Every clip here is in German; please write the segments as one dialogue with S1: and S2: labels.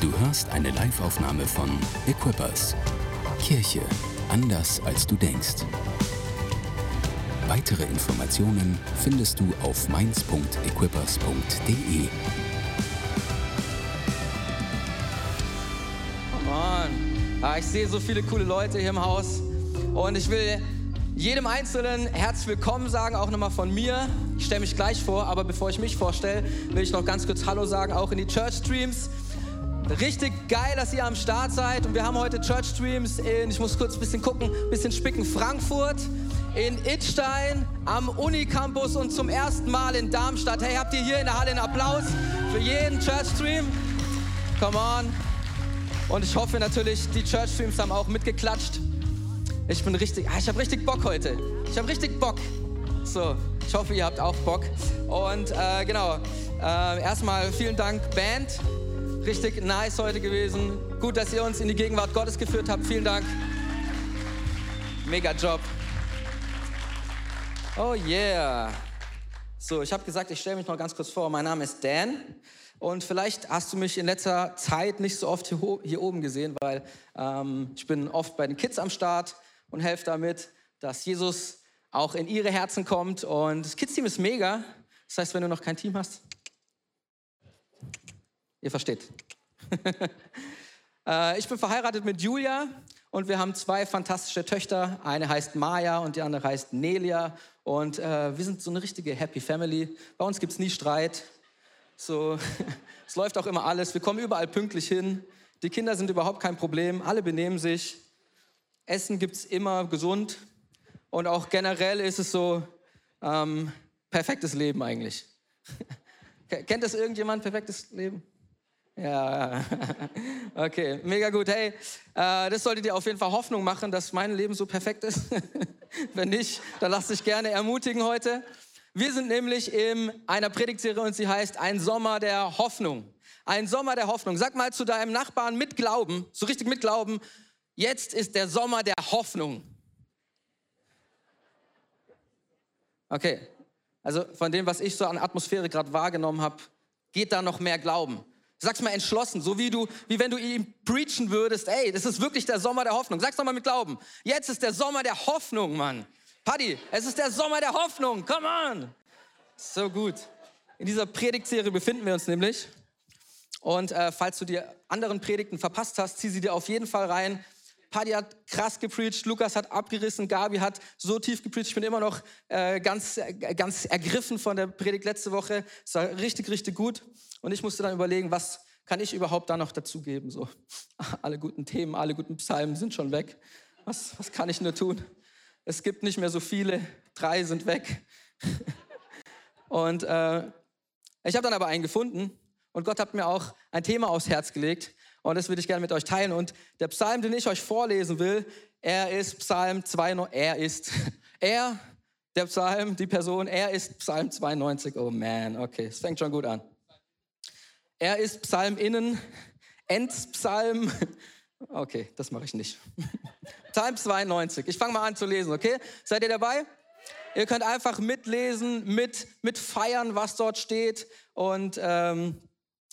S1: Du hörst eine Live-Aufnahme von Equippers. Kirche anders als du denkst. Weitere Informationen findest du auf mainz.equippers.de.
S2: On. Ah, ich sehe so viele coole Leute hier im Haus und ich will jedem Einzelnen herzlich willkommen sagen, auch nochmal von mir. Ich stelle mich gleich vor, aber bevor ich mich vorstelle, will ich noch ganz kurz Hallo sagen, auch in die Church Streams. Richtig geil, dass ihr am Start seid. Und wir haben heute Church Streams in, ich muss kurz ein bisschen gucken, ein bisschen spicken, Frankfurt, in Idstein, am Unicampus und zum ersten Mal in Darmstadt. Hey, habt ihr hier in der Halle einen Applaus für jeden Church Stream? Come on. Und ich hoffe natürlich, die Church Streams haben auch mitgeklatscht. Ich bin richtig, ah, ich habe richtig Bock heute. Ich habe richtig Bock. So, ich hoffe, ihr habt auch Bock. Und äh, genau, äh, erstmal vielen Dank, Band. Richtig nice heute gewesen. Gut, dass ihr uns in die Gegenwart Gottes geführt habt. Vielen Dank. Mega Job. Oh yeah. So, ich habe gesagt, ich stelle mich mal ganz kurz vor. Mein Name ist Dan. Und vielleicht hast du mich in letzter Zeit nicht so oft hier, hier oben gesehen, weil ähm, ich bin oft bei den Kids am Start und helfe damit, dass Jesus auch in ihre Herzen kommt. Und das Kids-Team ist mega. Das heißt, wenn du noch kein Team hast, ihr versteht. Äh, ich bin verheiratet mit Julia und wir haben zwei fantastische Töchter. Eine heißt Maya und die andere heißt Nelia. Und äh, wir sind so eine richtige Happy Family. Bei uns gibt es nie Streit. So, es läuft auch immer alles. Wir kommen überall pünktlich hin. Die Kinder sind überhaupt kein Problem. Alle benehmen sich. Essen gibt es immer gesund. Und auch generell ist es so ähm, perfektes Leben eigentlich. Kennt das irgendjemand, perfektes Leben? Ja, okay, mega gut. Hey, äh, das sollte dir auf jeden Fall Hoffnung machen, dass mein Leben so perfekt ist. Wenn nicht, dann lass dich gerne ermutigen heute. Wir sind nämlich in einer Predigtserie und sie heißt Ein Sommer der Hoffnung. Ein Sommer der Hoffnung. Sag mal zu deinem Nachbarn mit Glauben, so richtig mit Glauben, jetzt ist der Sommer der Hoffnung. Okay, also von dem, was ich so an Atmosphäre gerade wahrgenommen habe, geht da noch mehr Glauben. Sag's mal entschlossen, so wie du, wie wenn du ihm preachen würdest, ey, das ist wirklich der Sommer der Hoffnung. Sag's doch mal mit Glauben. Jetzt ist der Sommer der Hoffnung, Mann. Paddy, es ist der Sommer der Hoffnung. Come on. So gut. In dieser Predigtserie befinden wir uns nämlich. Und äh, falls du die anderen Predigten verpasst hast, zieh sie dir auf jeden Fall rein. Paddy hat krass gepreacht, Lukas hat abgerissen, Gabi hat so tief gepreacht. Ich bin immer noch äh, ganz, äh, ganz ergriffen von der Predigt letzte Woche. Es war richtig, richtig gut. Und ich musste dann überlegen, was kann ich überhaupt da noch dazugeben? So, alle guten Themen, alle guten Psalmen sind schon weg. Was, was kann ich nur tun? Es gibt nicht mehr so viele, drei sind weg. Und äh, ich habe dann aber einen gefunden und Gott hat mir auch ein Thema aufs Herz gelegt und das würde ich gerne mit euch teilen. Und der Psalm, den ich euch vorlesen will, er ist Psalm 92, er ist, er, der Psalm, die Person, er ist Psalm 92. Oh man, okay, es fängt schon gut an. Er ist Psalm innen, Endpsalm. Okay, das mache ich nicht. Psalm 92. Ich fange mal an zu lesen, okay? Seid ihr dabei? Ihr könnt einfach mitlesen, mit, mit feiern, was dort steht. Und ähm,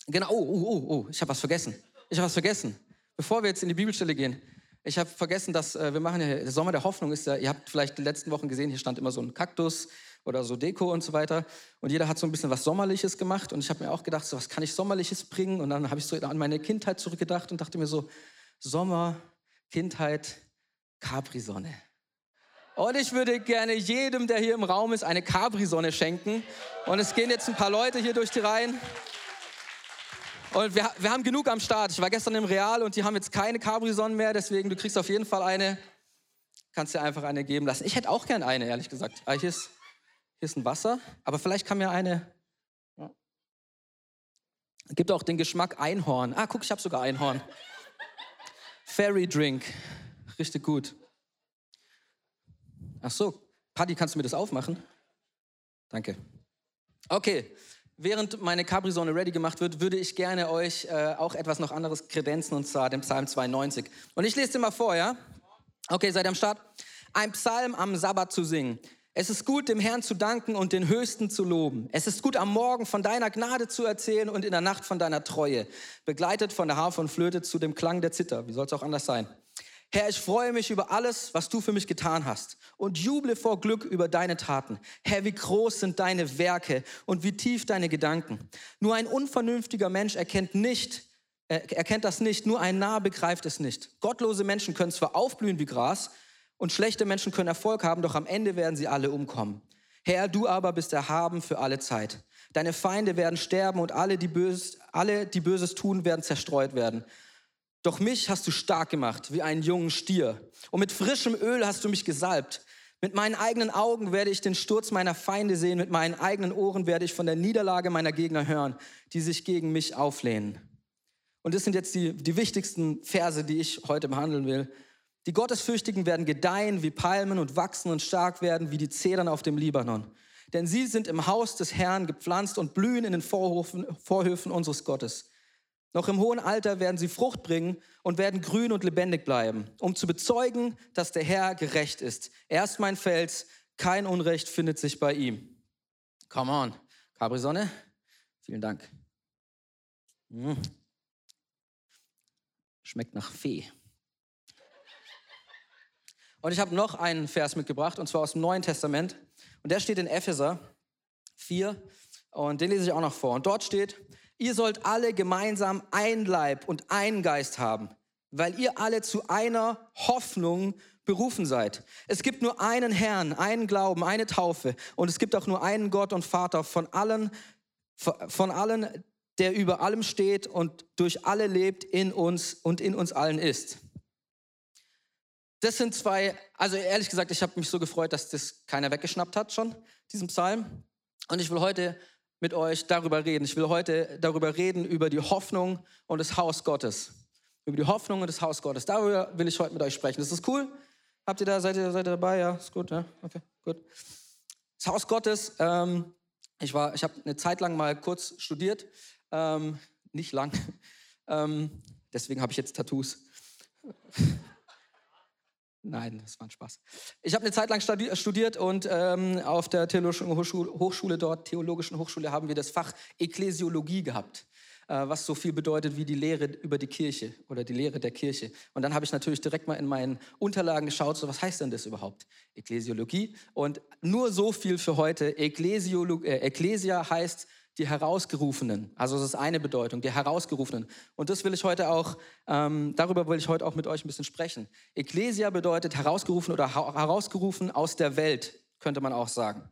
S2: genau, oh, oh, oh, oh, ich habe was vergessen. Ich habe was vergessen. Bevor wir jetzt in die Bibelstelle gehen, ich habe vergessen, dass äh, wir machen ja, der Sommer der Hoffnung ist ja, ihr habt vielleicht die letzten Wochen gesehen, hier stand immer so ein Kaktus oder so Deko und so weiter. Und jeder hat so ein bisschen was Sommerliches gemacht. Und ich habe mir auch gedacht, so, was kann ich Sommerliches bringen? Und dann habe ich so an meine Kindheit zurückgedacht und dachte mir so, Sommer, Kindheit, Capri-Sonne. Und ich würde gerne jedem, der hier im Raum ist, eine Capri-Sonne schenken. Und es gehen jetzt ein paar Leute hier durch die Reihen. Und wir, wir haben genug am Start. Ich war gestern im Real und die haben jetzt keine Capri-Sonnen mehr. Deswegen, du kriegst auf jeden Fall eine. Kannst dir einfach eine geben lassen. Ich hätte auch gern eine, ehrlich gesagt. Ah, hier ist hier ist ein Wasser, aber vielleicht kann mir eine. Gibt auch den Geschmack Einhorn. Ah, guck, ich habe sogar Einhorn. Fairy Drink. Richtig gut. Ach so, Paddy, kannst du mir das aufmachen? Danke. Okay, während meine Capri-Sonne ready gemacht wird, würde ich gerne euch äh, auch etwas noch anderes kredenzen, und zwar den Psalm 92. Und ich lese dir mal vor, ja? Okay, seid ihr am Start? Ein Psalm am Sabbat zu singen. Es ist gut, dem Herrn zu danken und den Höchsten zu loben. Es ist gut, am Morgen von deiner Gnade zu erzählen und in der Nacht von deiner Treue, begleitet von der Harfe und Flöte zu dem Klang der Zither. Wie soll es auch anders sein? Herr, ich freue mich über alles, was du für mich getan hast und juble vor Glück über deine Taten. Herr, wie groß sind deine Werke und wie tief deine Gedanken. Nur ein unvernünftiger Mensch erkennt nicht, er erkennt das nicht, nur ein Narr begreift es nicht. Gottlose Menschen können zwar aufblühen wie Gras, und schlechte Menschen können Erfolg haben, doch am Ende werden sie alle umkommen. Herr, du aber bist erhaben für alle Zeit. Deine Feinde werden sterben und alle, die, Böses, alle, die Böses tun, werden zerstreut werden. Doch mich hast du stark gemacht, wie einen jungen Stier. Und mit frischem Öl hast du mich gesalbt. Mit meinen eigenen Augen werde ich den Sturz meiner Feinde sehen. Mit meinen eigenen Ohren werde ich von der Niederlage meiner Gegner hören, die sich gegen mich auflehnen. Und das sind jetzt die, die wichtigsten Verse, die ich heute behandeln will. Die Gottesfürchtigen werden gedeihen wie Palmen und wachsen und stark werden wie die Zedern auf dem Libanon. Denn sie sind im Haus des Herrn gepflanzt und blühen in den Vorhofen, Vorhöfen unseres Gottes. Noch im hohen Alter werden sie Frucht bringen und werden grün und lebendig bleiben, um zu bezeugen, dass der Herr gerecht ist. Er ist mein Fels, kein Unrecht findet sich bei ihm. Come on. Capri Sonne, vielen Dank. Mmh. Schmeckt nach Fee. Und ich habe noch einen Vers mitgebracht, und zwar aus dem Neuen Testament. Und der steht in Epheser 4. Und den lese ich auch noch vor. Und dort steht, ihr sollt alle gemeinsam ein Leib und einen Geist haben, weil ihr alle zu einer Hoffnung berufen seid. Es gibt nur einen Herrn, einen Glauben, eine Taufe. Und es gibt auch nur einen Gott und Vater von allen, von allen, der über allem steht und durch alle lebt, in uns und in uns allen ist. Das sind zwei, also ehrlich gesagt, ich habe mich so gefreut, dass das keiner weggeschnappt hat schon, diesen Psalm. Und ich will heute mit euch darüber reden. Ich will heute darüber reden, über die Hoffnung und das Haus Gottes. Über die Hoffnung und das Haus Gottes. Darüber will ich heute mit euch sprechen. Ist das cool? Habt ihr da, seid ihr, seid ihr dabei? Ja, ist gut, ja, okay, gut. Das Haus Gottes, ähm, ich, ich habe eine Zeit lang mal kurz studiert, ähm, nicht lang, ähm, deswegen habe ich jetzt Tattoos. Nein, das war ein Spaß. Ich habe eine Zeit lang studiert und ähm, auf der Theologischen Hochschule, Hochschule, dort, Theologischen Hochschule, haben wir das Fach Ekklesiologie gehabt, äh, was so viel bedeutet wie die Lehre über die Kirche oder die Lehre der Kirche. Und dann habe ich natürlich direkt mal in meinen Unterlagen geschaut, so was heißt denn das überhaupt? Ekklesiologie. Und nur so viel für heute. Ekklesiolog äh, Ekklesia heißt die Herausgerufenen. Also das ist eine Bedeutung, die Herausgerufenen. Und das will ich heute auch, ähm, darüber will ich heute auch mit euch ein bisschen sprechen. Ecclesia bedeutet herausgerufen oder herausgerufen aus der Welt, könnte man auch sagen.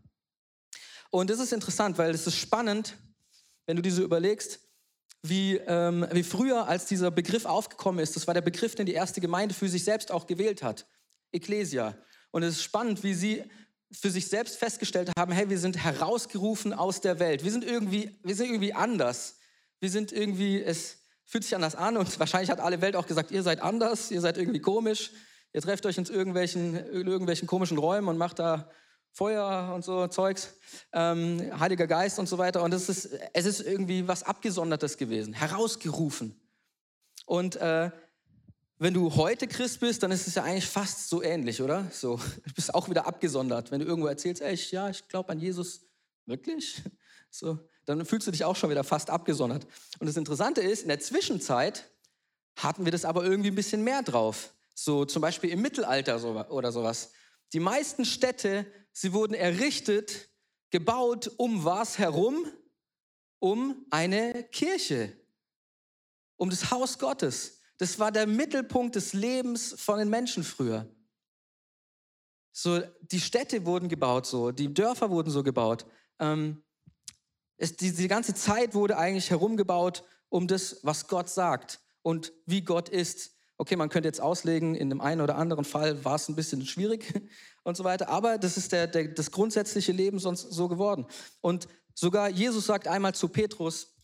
S2: Und das ist interessant, weil es ist spannend, wenn du dir so überlegst, wie, ähm, wie früher, als dieser Begriff aufgekommen ist, das war der Begriff, den die erste Gemeinde für sich selbst auch gewählt hat. Ecclesia. Und es ist spannend, wie sie für sich selbst festgestellt haben, hey, wir sind herausgerufen aus der Welt. Wir sind irgendwie, wir sind irgendwie anders. Wir sind irgendwie, es fühlt sich anders an und wahrscheinlich hat alle Welt auch gesagt, ihr seid anders, ihr seid irgendwie komisch. Ihr trefft euch in irgendwelchen, in irgendwelchen komischen Räumen und macht da Feuer und so Zeugs, ähm, Heiliger Geist und so weiter. Und es ist, es ist irgendwie was Abgesondertes gewesen, herausgerufen. Und äh, wenn du heute Christ bist, dann ist es ja eigentlich fast so ähnlich, oder? So, du bist auch wieder abgesondert. Wenn du irgendwo erzählst, ey, ich, ja, ich glaube an Jesus, wirklich? So, dann fühlst du dich auch schon wieder fast abgesondert. Und das Interessante ist, in der Zwischenzeit hatten wir das aber irgendwie ein bisschen mehr drauf. So zum Beispiel im Mittelalter oder sowas. Die meisten Städte, sie wurden errichtet, gebaut, um was herum? Um eine Kirche, um das Haus Gottes. Das war der Mittelpunkt des Lebens von den Menschen früher. So, die Städte wurden gebaut so, die Dörfer wurden so gebaut. Ähm, es, die, die ganze Zeit wurde eigentlich herumgebaut um das, was Gott sagt und wie Gott ist. Okay, man könnte jetzt auslegen, in dem einen oder anderen Fall war es ein bisschen schwierig und so weiter, aber das ist der, der, das grundsätzliche Leben sonst so geworden. Und sogar Jesus sagt einmal zu Petrus,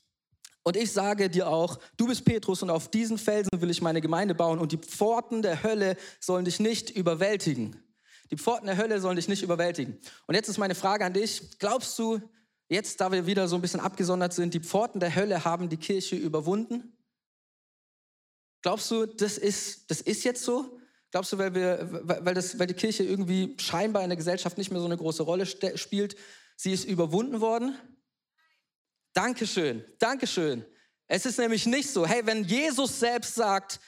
S2: und ich sage dir auch, du bist Petrus und auf diesen Felsen will ich meine Gemeinde bauen und die Pforten der Hölle sollen dich nicht überwältigen. Die Pforten der Hölle sollen dich nicht überwältigen. Und jetzt ist meine Frage an dich. Glaubst du, jetzt da wir wieder so ein bisschen abgesondert sind, die Pforten der Hölle haben die Kirche überwunden? Glaubst du, das ist, das ist jetzt so? Glaubst du, weil, wir, weil, das, weil die Kirche irgendwie scheinbar in der Gesellschaft nicht mehr so eine große Rolle spielt, sie ist überwunden worden? Dankeschön, Dankeschön. Es ist nämlich nicht so, hey, wenn Jesus selbst sagt,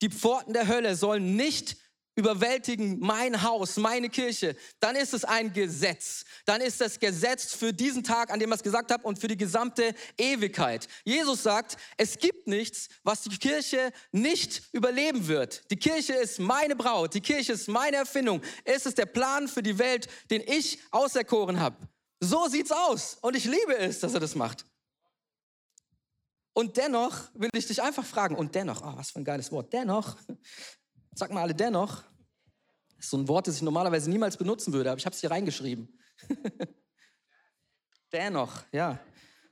S2: die Pforten der Hölle sollen nicht überwältigen mein Haus, meine Kirche, dann ist es ein Gesetz. Dann ist das Gesetz für diesen Tag, an dem er es gesagt hat, und für die gesamte Ewigkeit. Jesus sagt, es gibt nichts, was die Kirche nicht überleben wird. Die Kirche ist meine Braut, die Kirche ist meine Erfindung. Es ist der Plan für die Welt, den ich auserkoren habe. So sieht's aus. Und ich liebe es, dass er das macht. Und dennoch will ich dich einfach fragen, und dennoch, oh, was für ein geiles Wort, dennoch Sag mal alle dennoch. Das ist so ein Wort, das ich normalerweise niemals benutzen würde, aber ich habe es hier reingeschrieben. dennoch, ja.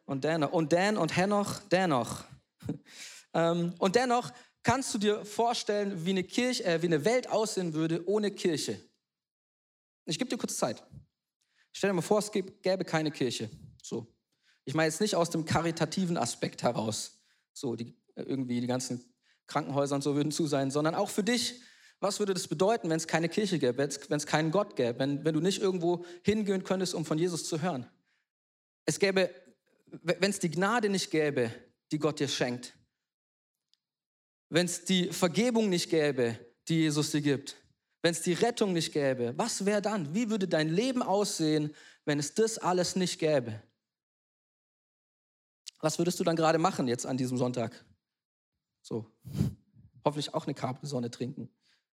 S2: Und dennoch. Und dann und Henoch, dennoch. ähm, und dennoch kannst du dir vorstellen, wie eine, Kirche, äh, wie eine Welt aussehen würde ohne Kirche. Ich gebe dir kurz Zeit. Stell dir mal vor, es gäbe keine Kirche. So. Ich meine jetzt nicht aus dem karitativen Aspekt heraus. So, die, äh, irgendwie die ganzen Krankenhäuser und so würden zu sein, sondern auch für dich. Was würde das bedeuten, wenn es keine Kirche gäbe, wenn es keinen Gott gäbe, wenn, wenn du nicht irgendwo hingehen könntest, um von Jesus zu hören? Es gäbe, wenn es die Gnade nicht gäbe, die Gott dir schenkt, wenn es die Vergebung nicht gäbe, die Jesus dir gibt, wenn es die Rettung nicht gäbe, was wäre dann? Wie würde dein Leben aussehen, wenn es das alles nicht gäbe? Was würdest du dann gerade machen jetzt an diesem Sonntag? So, hoffentlich auch eine Capri-Sonne trinken,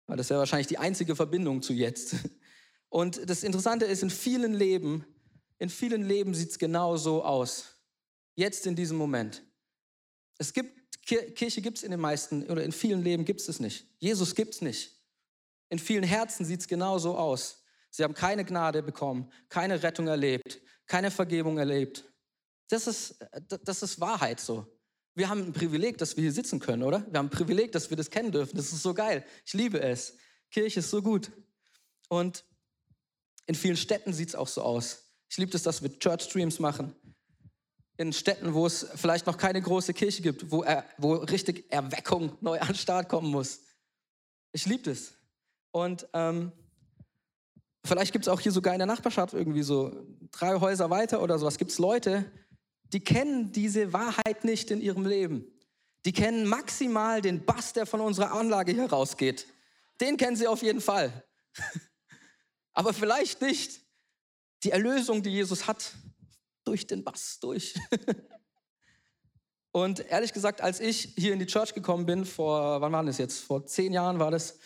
S2: weil das wäre wahrscheinlich die einzige Verbindung zu jetzt. Und das Interessante ist, in vielen Leben, in vielen Leben sieht es genau so aus. Jetzt in diesem Moment. Es gibt, Kirche gibt es in den meisten, oder in vielen Leben gibt es es nicht. Jesus gibt es nicht. In vielen Herzen sieht es genau so aus. Sie haben keine Gnade bekommen, keine Rettung erlebt, keine Vergebung erlebt. Das ist, das ist Wahrheit so. Wir haben ein Privileg, dass wir hier sitzen können, oder? Wir haben ein Privileg, dass wir das kennen dürfen. Das ist so geil. Ich liebe es. Kirche ist so gut. Und in vielen Städten sieht es auch so aus. Ich liebe es, dass wir Church Streams machen. In Städten, wo es vielleicht noch keine große Kirche gibt, wo, er, wo richtig Erweckung neu an den Start kommen muss. Ich liebe es. Und ähm, vielleicht gibt es auch hier sogar in der Nachbarschaft irgendwie so drei Häuser weiter oder sowas. Gibt es Leute, die kennen diese Wahrheit nicht in ihrem Leben. Die kennen maximal den Bass, der von unserer Anlage hier rausgeht. Den kennen sie auf jeden Fall. Aber vielleicht nicht die Erlösung, die Jesus hat, durch den Bass durch. Und ehrlich gesagt, als ich hier in die Church gekommen bin, vor, wann war das jetzt? Vor zehn Jahren war das,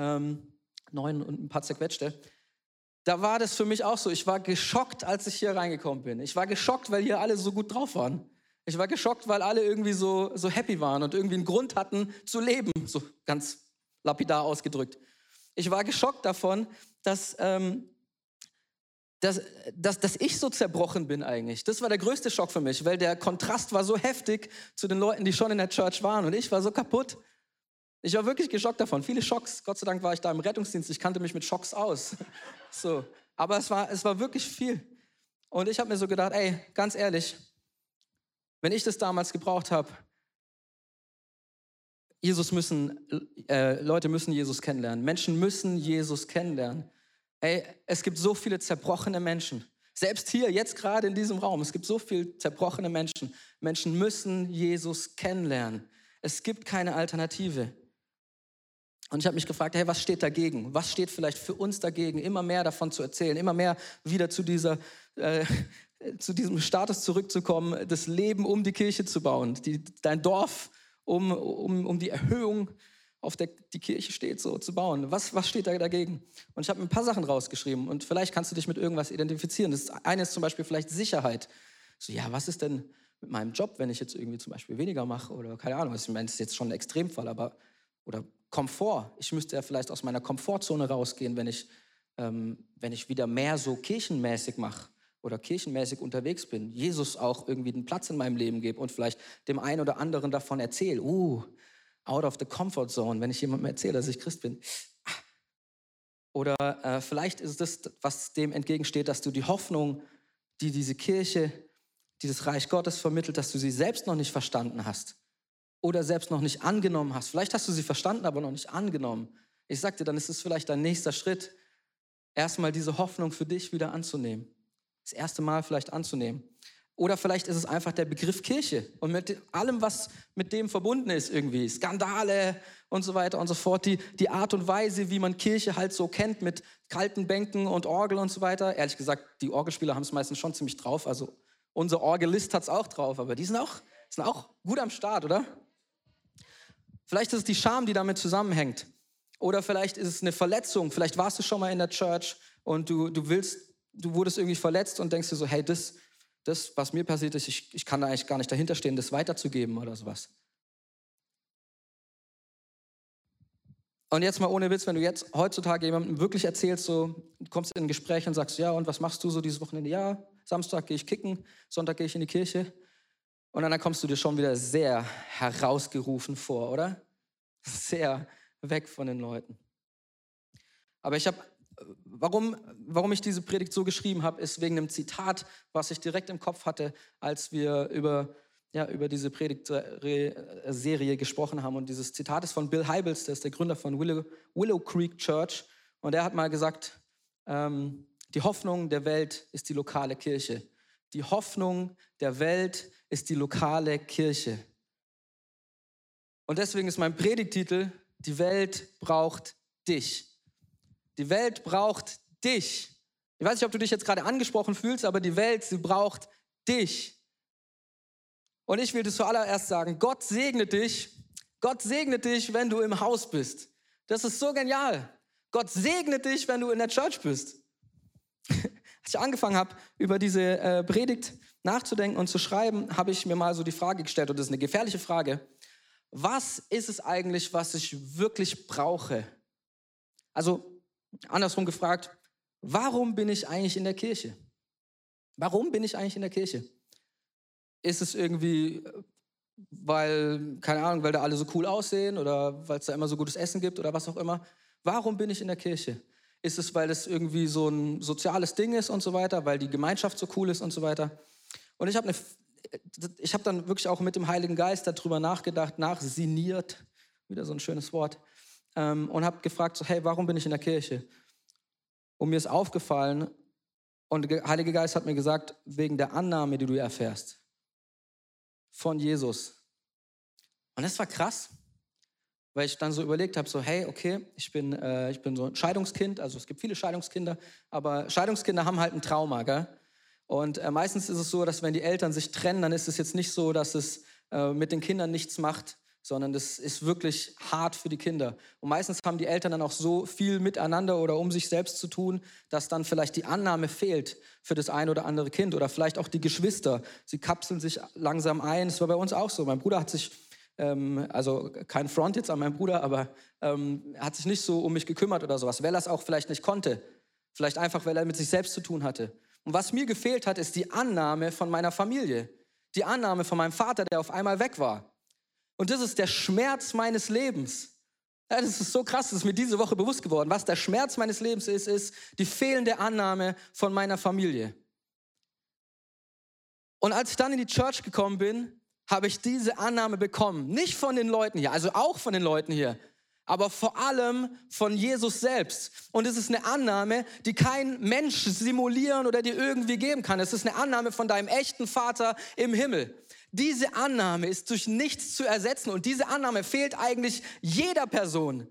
S2: ähm, neun und ein paar zerquetschte, da war das für mich auch so. Ich war geschockt, als ich hier reingekommen bin. Ich war geschockt, weil hier alle so gut drauf waren. Ich war geschockt, weil alle irgendwie so, so happy waren und irgendwie einen Grund hatten zu leben, so ganz lapidar ausgedrückt. Ich war geschockt davon, dass, ähm, dass, dass, dass ich so zerbrochen bin eigentlich. Das war der größte Schock für mich, weil der Kontrast war so heftig zu den Leuten, die schon in der Church waren und ich war so kaputt. Ich war wirklich geschockt davon. Viele Schocks. Gott sei Dank war ich da im Rettungsdienst. Ich kannte mich mit Schocks aus. So. Aber es war, es war wirklich viel. Und ich habe mir so gedacht, ey, ganz ehrlich, wenn ich das damals gebraucht habe, Jesus müssen, äh, Leute müssen Jesus kennenlernen. Menschen müssen Jesus kennenlernen. Ey, es gibt so viele zerbrochene Menschen. Selbst hier, jetzt gerade in diesem Raum, es gibt so viele zerbrochene Menschen. Menschen müssen Jesus kennenlernen. Es gibt keine Alternative. Und ich habe mich gefragt, hey, was steht dagegen? Was steht vielleicht für uns dagegen, immer mehr davon zu erzählen, immer mehr wieder zu, dieser, äh, zu diesem Status zurückzukommen, das Leben um die Kirche zu bauen, die, dein Dorf um, um, um die Erhöhung, auf der die Kirche steht, so zu bauen. Was, was steht da dagegen? Und ich habe ein paar Sachen rausgeschrieben und vielleicht kannst du dich mit irgendwas identifizieren. Das eine ist zum Beispiel vielleicht Sicherheit. So, ja, was ist denn mit meinem Job, wenn ich jetzt irgendwie zum Beispiel weniger mache oder keine Ahnung, ich meine, das ist jetzt schon ein Extremfall, aber oder Komfort. Ich müsste ja vielleicht aus meiner Komfortzone rausgehen, wenn ich, ähm, wenn ich wieder mehr so kirchenmäßig mache oder kirchenmäßig unterwegs bin. Jesus auch irgendwie einen Platz in meinem Leben gebe und vielleicht dem einen oder anderen davon erzähle. Uh, out of the comfort zone, wenn ich jemandem erzähle, dass ich Christ bin. Oder äh, vielleicht ist es das, was dem entgegensteht, dass du die Hoffnung, die diese Kirche, dieses Reich Gottes vermittelt, dass du sie selbst noch nicht verstanden hast oder selbst noch nicht angenommen hast. Vielleicht hast du sie verstanden, aber noch nicht angenommen. Ich sagte, dann ist es vielleicht dein nächster Schritt, erstmal diese Hoffnung für dich wieder anzunehmen. Das erste Mal vielleicht anzunehmen. Oder vielleicht ist es einfach der Begriff Kirche und mit allem, was mit dem verbunden ist irgendwie. Skandale und so weiter und so fort. Die, die Art und Weise, wie man Kirche halt so kennt mit kalten Bänken und Orgel und so weiter. Ehrlich gesagt, die Orgelspieler haben es meistens schon ziemlich drauf. Also unser Orgelist hat es auch drauf, aber die sind auch, sind auch gut am Start, oder? Vielleicht ist es die Scham, die damit zusammenhängt. Oder vielleicht ist es eine Verletzung. Vielleicht warst du schon mal in der Church und du, du willst, du wurdest irgendwie verletzt und denkst dir so, hey, das, das, was mir passiert ist, ich, ich kann da eigentlich gar nicht dahinter stehen, das weiterzugeben oder sowas. Und jetzt mal ohne Witz, wenn du jetzt heutzutage jemandem wirklich erzählst, so kommst in ein Gespräch und sagst, ja, und was machst du so dieses Wochenende? Ja, Samstag gehe ich kicken, Sonntag gehe ich in die Kirche. Und dann kommst du dir schon wieder sehr herausgerufen vor, oder? Sehr weg von den Leuten. Aber ich habe, warum, warum ich diese Predigt so geschrieben habe, ist wegen einem Zitat, was ich direkt im Kopf hatte, als wir über, ja, über diese Predigtserie gesprochen haben. Und dieses Zitat ist von Bill Heibels, der ist der Gründer von Willow, Willow Creek Church. Und er hat mal gesagt, ähm, die Hoffnung der Welt ist die lokale Kirche. Die Hoffnung der Welt ist die lokale Kirche. Und deswegen ist mein Predigtitel die Welt braucht dich. Die Welt braucht dich. Ich weiß nicht, ob du dich jetzt gerade angesprochen fühlst, aber die Welt, sie braucht dich. Und ich will dir zuallererst sagen, Gott segne dich. Gott segnet dich, wenn du im Haus bist. Das ist so genial. Gott segnet dich, wenn du in der Church bist. Als ich angefangen habe, über diese äh, Predigt nachzudenken und zu schreiben, habe ich mir mal so die Frage gestellt, und das ist eine gefährliche Frage, was ist es eigentlich, was ich wirklich brauche? Also andersrum gefragt, warum bin ich eigentlich in der Kirche? Warum bin ich eigentlich in der Kirche? Ist es irgendwie, weil, keine Ahnung, weil da alle so cool aussehen oder weil es da immer so gutes Essen gibt oder was auch immer? Warum bin ich in der Kirche? Ist es, weil es irgendwie so ein soziales Ding ist und so weiter, weil die Gemeinschaft so cool ist und so weiter? Und ich habe eine dann wirklich auch mit dem Heiligen Geist darüber nachgedacht, nachsiniert, wieder so ein schönes Wort, ähm, und habe gefragt, so, hey, warum bin ich in der Kirche? Und mir ist aufgefallen, und der Heilige Geist hat mir gesagt, wegen der Annahme, die du erfährst von Jesus. Und das war krass, weil ich dann so überlegt habe, so hey, okay, ich bin, äh, ich bin so ein Scheidungskind, also es gibt viele Scheidungskinder, aber Scheidungskinder haben halt ein Trauma, gell? Und äh, meistens ist es so, dass wenn die Eltern sich trennen, dann ist es jetzt nicht so, dass es äh, mit den Kindern nichts macht, sondern das ist wirklich hart für die Kinder. Und meistens haben die Eltern dann auch so viel miteinander oder um sich selbst zu tun, dass dann vielleicht die Annahme fehlt für das eine oder andere Kind oder vielleicht auch die Geschwister. Sie kapseln sich langsam ein. Das war bei uns auch so. Mein Bruder hat sich, ähm, also kein Front jetzt an meinen Bruder, aber ähm, hat sich nicht so um mich gekümmert oder sowas, weil er es auch vielleicht nicht konnte. Vielleicht einfach, weil er mit sich selbst zu tun hatte. Und was mir gefehlt hat, ist die Annahme von meiner Familie. Die Annahme von meinem Vater, der auf einmal weg war. Und das ist der Schmerz meines Lebens. Ja, das ist so krass, das ist mir diese Woche bewusst geworden. Was der Schmerz meines Lebens ist, ist die fehlende Annahme von meiner Familie. Und als ich dann in die Church gekommen bin, habe ich diese Annahme bekommen. Nicht von den Leuten hier, also auch von den Leuten hier, aber vor allem von Jesus selbst. Und es ist eine Annahme, die kein Mensch simulieren oder dir irgendwie geben kann. Es ist eine Annahme von deinem echten Vater im Himmel. Diese Annahme ist durch nichts zu ersetzen und diese Annahme fehlt eigentlich jeder Person.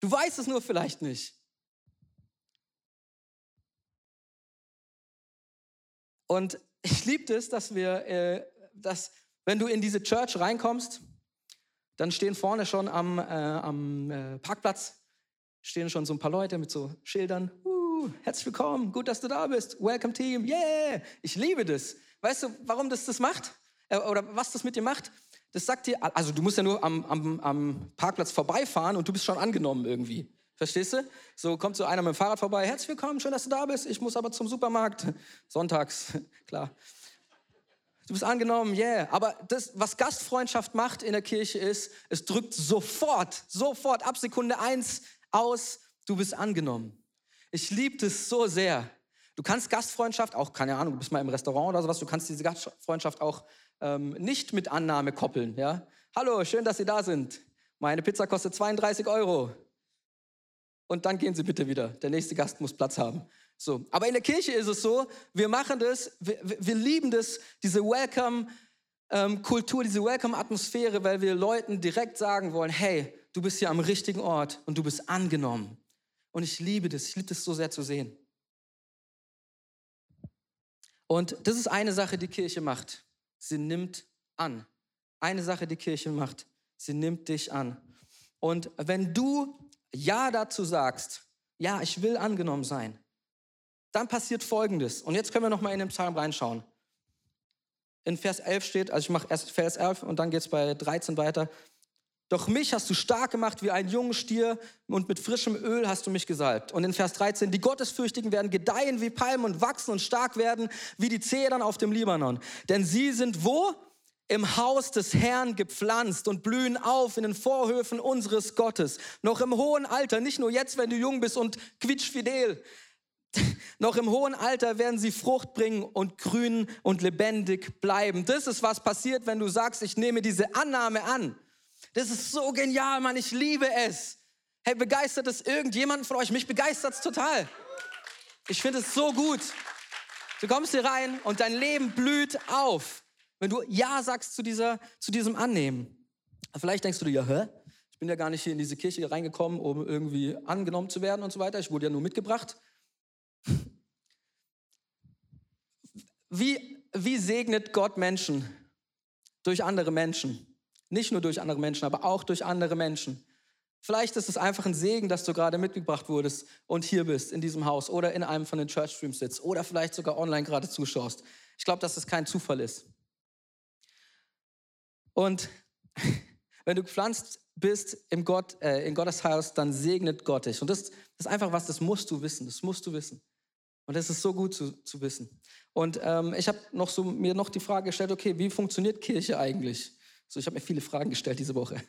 S2: Du weißt es nur vielleicht nicht. Und ich liebe es, dass wir, äh, dass wenn du in diese Church reinkommst, dann stehen vorne schon am, äh, am äh, Parkplatz, stehen schon so ein paar Leute mit so Schildern. Uh, herzlich willkommen, gut, dass du da bist. Welcome Team, yeah. Ich liebe das. Weißt du, warum das das macht? Äh, oder was das mit dir macht? Das sagt dir, also du musst ja nur am, am, am Parkplatz vorbeifahren und du bist schon angenommen irgendwie. Verstehst du? So kommt so einer mit dem Fahrrad vorbei. Herzlich willkommen, schön, dass du da bist. Ich muss aber zum Supermarkt. Sonntags, klar. Du bist angenommen, yeah. Aber das, was Gastfreundschaft macht in der Kirche ist, es drückt sofort, sofort ab Sekunde eins aus, du bist angenommen. Ich liebe das so sehr. Du kannst Gastfreundschaft, auch keine Ahnung, du bist mal im Restaurant oder sowas, du kannst diese Gastfreundschaft auch ähm, nicht mit Annahme koppeln. Ja? Hallo, schön, dass Sie da sind. Meine Pizza kostet 32 Euro. und dann gehen sie bitte wieder. Der nächste Gast muss Platz haben. So. Aber in der Kirche ist es so, wir machen das, wir, wir lieben das, diese Welcome-Kultur, diese Welcome-Atmosphäre, weil wir Leuten direkt sagen wollen, hey, du bist hier am richtigen Ort und du bist angenommen. Und ich liebe das, ich liebe das so sehr zu sehen. Und das ist eine Sache, die Kirche macht. Sie nimmt an. Eine Sache, die Kirche macht. Sie nimmt dich an. Und wenn du Ja dazu sagst, ja, ich will angenommen sein, dann passiert Folgendes. Und jetzt können wir nochmal in den Psalm reinschauen. In Vers 11 steht, also ich mache erst Vers 11 und dann geht es bei 13 weiter. Doch mich hast du stark gemacht wie einen jungen Stier und mit frischem Öl hast du mich gesalbt. Und in Vers 13, die Gottesfürchtigen werden gedeihen wie Palmen und wachsen und stark werden wie die Zedern auf dem Libanon. Denn sie sind wo? Im Haus des Herrn gepflanzt und blühen auf in den Vorhöfen unseres Gottes. Noch im hohen Alter, nicht nur jetzt, wenn du jung bist und quietschfidel, noch im hohen Alter werden sie Frucht bringen und grün und lebendig bleiben. Das ist, was passiert, wenn du sagst, ich nehme diese Annahme an. Das ist so genial, Mann. Ich liebe es. Hey, begeistert es irgendjemanden von euch? Mich begeistert es total. Ich finde es so gut. Du kommst hier rein und dein Leben blüht auf, wenn du Ja sagst zu, dieser, zu diesem Annehmen. Vielleicht denkst du dir, ja, hä? Ich bin ja gar nicht hier in diese Kirche reingekommen, um irgendwie angenommen zu werden und so weiter. Ich wurde ja nur mitgebracht. Wie, wie segnet Gott Menschen durch andere Menschen? Nicht nur durch andere Menschen, aber auch durch andere Menschen. Vielleicht ist es einfach ein Segen, dass du gerade mitgebracht wurdest und hier bist in diesem Haus oder in einem von den Church Streams sitzt oder vielleicht sogar online gerade zuschaust. Ich glaube, dass es kein Zufall ist. Und wenn du gepflanzt bist im Gott, äh, in Gottes Haus, dann segnet Gott dich. Und das, das, ist einfach was, das musst du wissen. Das musst du wissen. Und das ist so gut zu, zu wissen. Und ähm, ich habe noch so, mir noch die Frage gestellt, okay, wie funktioniert Kirche eigentlich? So, ich habe mir viele Fragen gestellt diese Woche.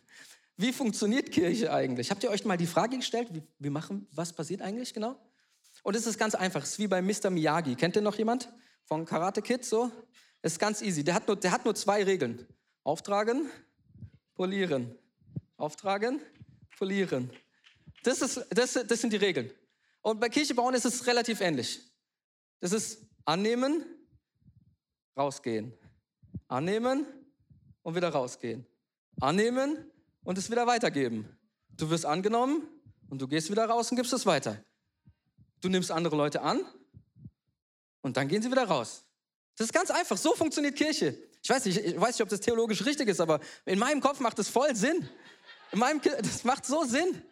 S2: Wie funktioniert Kirche eigentlich? Habt ihr euch mal die Frage gestellt, wie wir machen, was passiert eigentlich genau? Und es ist ganz einfach. Es ist wie bei Mr. Miyagi. Kennt ihr noch jemand von Karate Kid? So, es ist ganz easy. Der hat nur, der hat nur zwei Regeln: Auftragen, polieren, auftragen, polieren. Das, ist, das, das sind die Regeln. Und bei Kirche bauen ist es relativ ähnlich. Das ist annehmen, rausgehen, annehmen, und wieder rausgehen. Annehmen und es wieder weitergeben. Du wirst angenommen und du gehst wieder raus und gibst es weiter. Du nimmst andere Leute an und dann gehen sie wieder raus. Das ist ganz einfach. So funktioniert Kirche. Ich weiß nicht, ich weiß nicht, ob das theologisch richtig ist, aber in meinem Kopf macht das voll Sinn. In meinem, das macht so Sinn.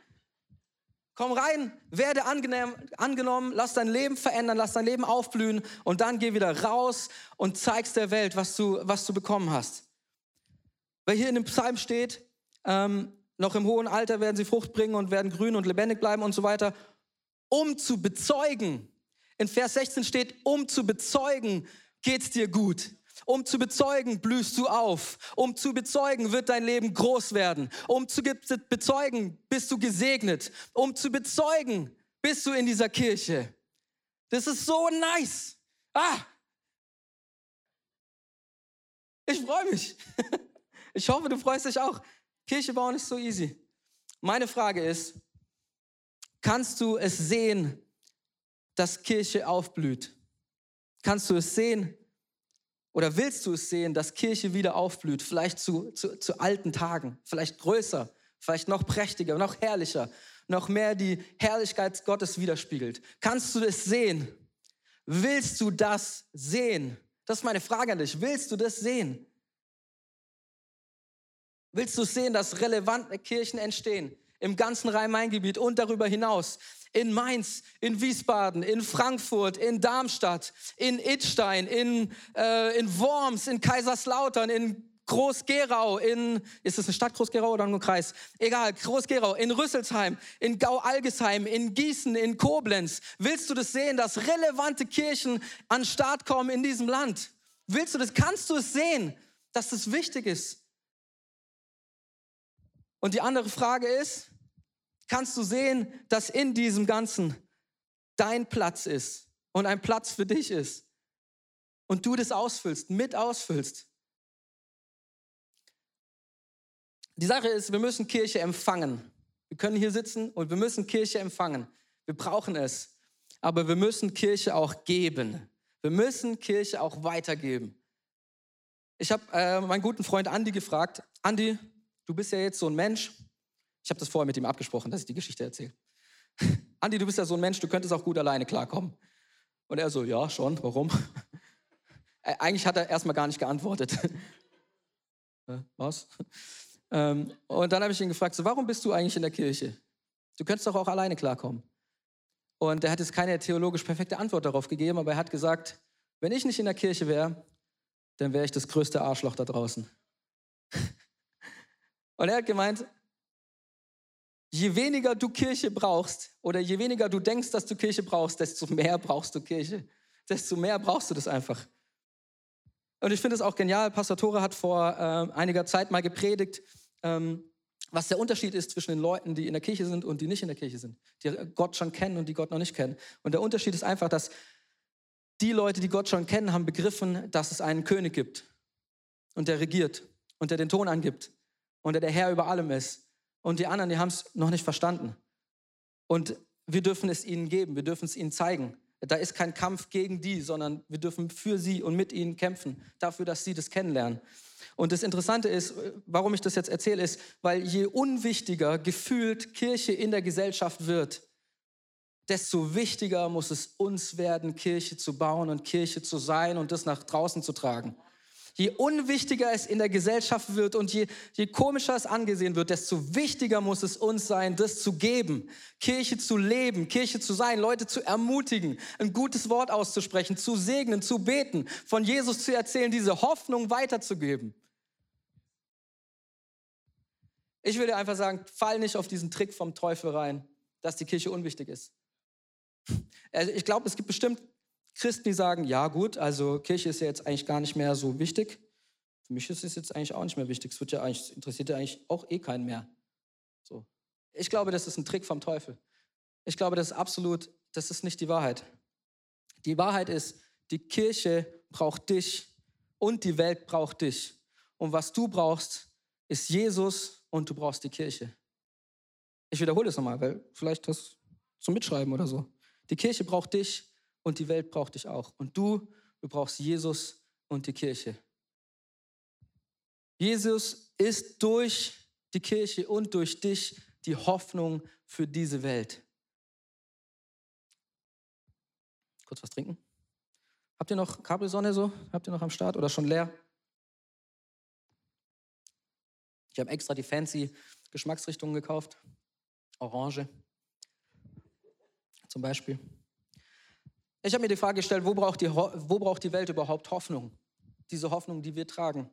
S2: Komm rein, werde angenommen, lass dein Leben verändern, lass dein Leben aufblühen und dann geh wieder raus und zeigst der Welt, was du, was du bekommen hast. Weil hier in dem Psalm steht, ähm, noch im hohen Alter werden sie Frucht bringen und werden grün und lebendig bleiben und so weiter, um zu bezeugen. In Vers 16 steht, um zu bezeugen, geht's dir gut. Um zu bezeugen, blühst du auf. Um zu bezeugen, wird dein Leben groß werden. Um zu bezeugen, bist du gesegnet. Um zu bezeugen, bist du in dieser Kirche. Das ist so nice. Ah! Ich freue mich. Ich hoffe, du freust dich auch. Kirche bauen ist so easy. Meine Frage ist, kannst du es sehen, dass Kirche aufblüht? Kannst du es sehen oder willst du es sehen, dass Kirche wieder aufblüht? Vielleicht zu, zu, zu alten Tagen, vielleicht größer, vielleicht noch prächtiger, noch herrlicher, noch mehr die Herrlichkeit Gottes widerspiegelt. Kannst du es sehen? Willst du das sehen? Das ist meine Frage an dich. Willst du das sehen? Willst du sehen, dass relevante Kirchen entstehen im ganzen Rhein-Main-Gebiet und darüber hinaus? In Mainz, in Wiesbaden, in Frankfurt, in Darmstadt, in Idstein, in, äh, in Worms, in Kaiserslautern, in Groß-Gerau, in, ist es eine Stadt Groß-Gerau oder nur ein Kreis? Egal, Groß-Gerau, in Rüsselsheim, in Gau-Algesheim, in Gießen, in Koblenz. Willst du das sehen, dass relevante Kirchen an Start kommen in diesem Land? Willst du das, kannst du es sehen, dass das wichtig ist? Und die andere Frage ist, kannst du sehen, dass in diesem Ganzen dein Platz ist und ein Platz für dich ist und du das ausfüllst, mit ausfüllst? Die Sache ist, wir müssen Kirche empfangen. Wir können hier sitzen und wir müssen Kirche empfangen. Wir brauchen es. Aber wir müssen Kirche auch geben. Wir müssen Kirche auch weitergeben. Ich habe äh, meinen guten Freund Andi gefragt, Andi, du bist ja jetzt so ein Mensch. Ich habe das vorher mit ihm abgesprochen, dass ich die Geschichte erzähle. Andi, du bist ja so ein Mensch, du könntest auch gut alleine klarkommen. Und er so, ja, schon, warum? Eigentlich hat er erstmal gar nicht geantwortet. Was? Ähm, und dann habe ich ihn gefragt, so, warum bist du eigentlich in der Kirche? Du könntest doch auch alleine klarkommen. Und er hat jetzt keine theologisch perfekte Antwort darauf gegeben, aber er hat gesagt, wenn ich nicht in der Kirche wäre, dann wäre ich das größte Arschloch da draußen. Und er hat gemeint, je weniger du Kirche brauchst oder je weniger du denkst, dass du Kirche brauchst, desto mehr brauchst du Kirche. Desto mehr brauchst du das einfach. Und ich finde es auch genial. Pastor Tore hat vor äh, einiger Zeit mal gepredigt, ähm, was der Unterschied ist zwischen den Leuten, die in der Kirche sind und die nicht in der Kirche sind, die Gott schon kennen und die Gott noch nicht kennen. Und der Unterschied ist einfach, dass die Leute, die Gott schon kennen, haben begriffen, dass es einen König gibt und der regiert und der den Ton angibt und der der Herr über allem ist. Und die anderen, die haben es noch nicht verstanden. Und wir dürfen es ihnen geben, wir dürfen es ihnen zeigen. Da ist kein Kampf gegen die, sondern wir dürfen für sie und mit ihnen kämpfen, dafür, dass sie das kennenlernen. Und das Interessante ist, warum ich das jetzt erzähle, ist, weil je unwichtiger gefühlt Kirche in der Gesellschaft wird, desto wichtiger muss es uns werden, Kirche zu bauen und Kirche zu sein und das nach draußen zu tragen. Je unwichtiger es in der Gesellschaft wird und je, je komischer es angesehen wird, desto wichtiger muss es uns sein, das zu geben, Kirche zu leben, Kirche zu sein, Leute zu ermutigen, ein gutes Wort auszusprechen, zu segnen, zu beten, von Jesus zu erzählen, diese Hoffnung weiterzugeben. Ich würde einfach sagen, fall nicht auf diesen Trick vom Teufel rein, dass die Kirche unwichtig ist. Also ich glaube, es gibt bestimmt Christen, die sagen, ja gut, also Kirche ist ja jetzt eigentlich gar nicht mehr so wichtig. Für mich ist es jetzt eigentlich auch nicht mehr wichtig. Es wird ja eigentlich, interessiert ja eigentlich auch eh keinen mehr. So. Ich glaube, das ist ein Trick vom Teufel. Ich glaube, das ist absolut, das ist nicht die Wahrheit. Die Wahrheit ist, die Kirche braucht dich und die Welt braucht dich. Und was du brauchst, ist Jesus und du brauchst die Kirche. Ich wiederhole es nochmal, weil vielleicht das zum Mitschreiben oder so. Die Kirche braucht dich und die Welt braucht dich auch. Und du, du brauchst Jesus und die Kirche. Jesus ist durch die Kirche und durch dich die Hoffnung für diese Welt. Kurz was trinken. Habt ihr noch Kabelsonne so? Habt ihr noch am Start oder schon leer? Ich habe extra die fancy Geschmacksrichtungen gekauft. Orange zum Beispiel. Ich habe mir die Frage gestellt, wo braucht, die, wo braucht die Welt überhaupt Hoffnung? Diese Hoffnung, die wir tragen.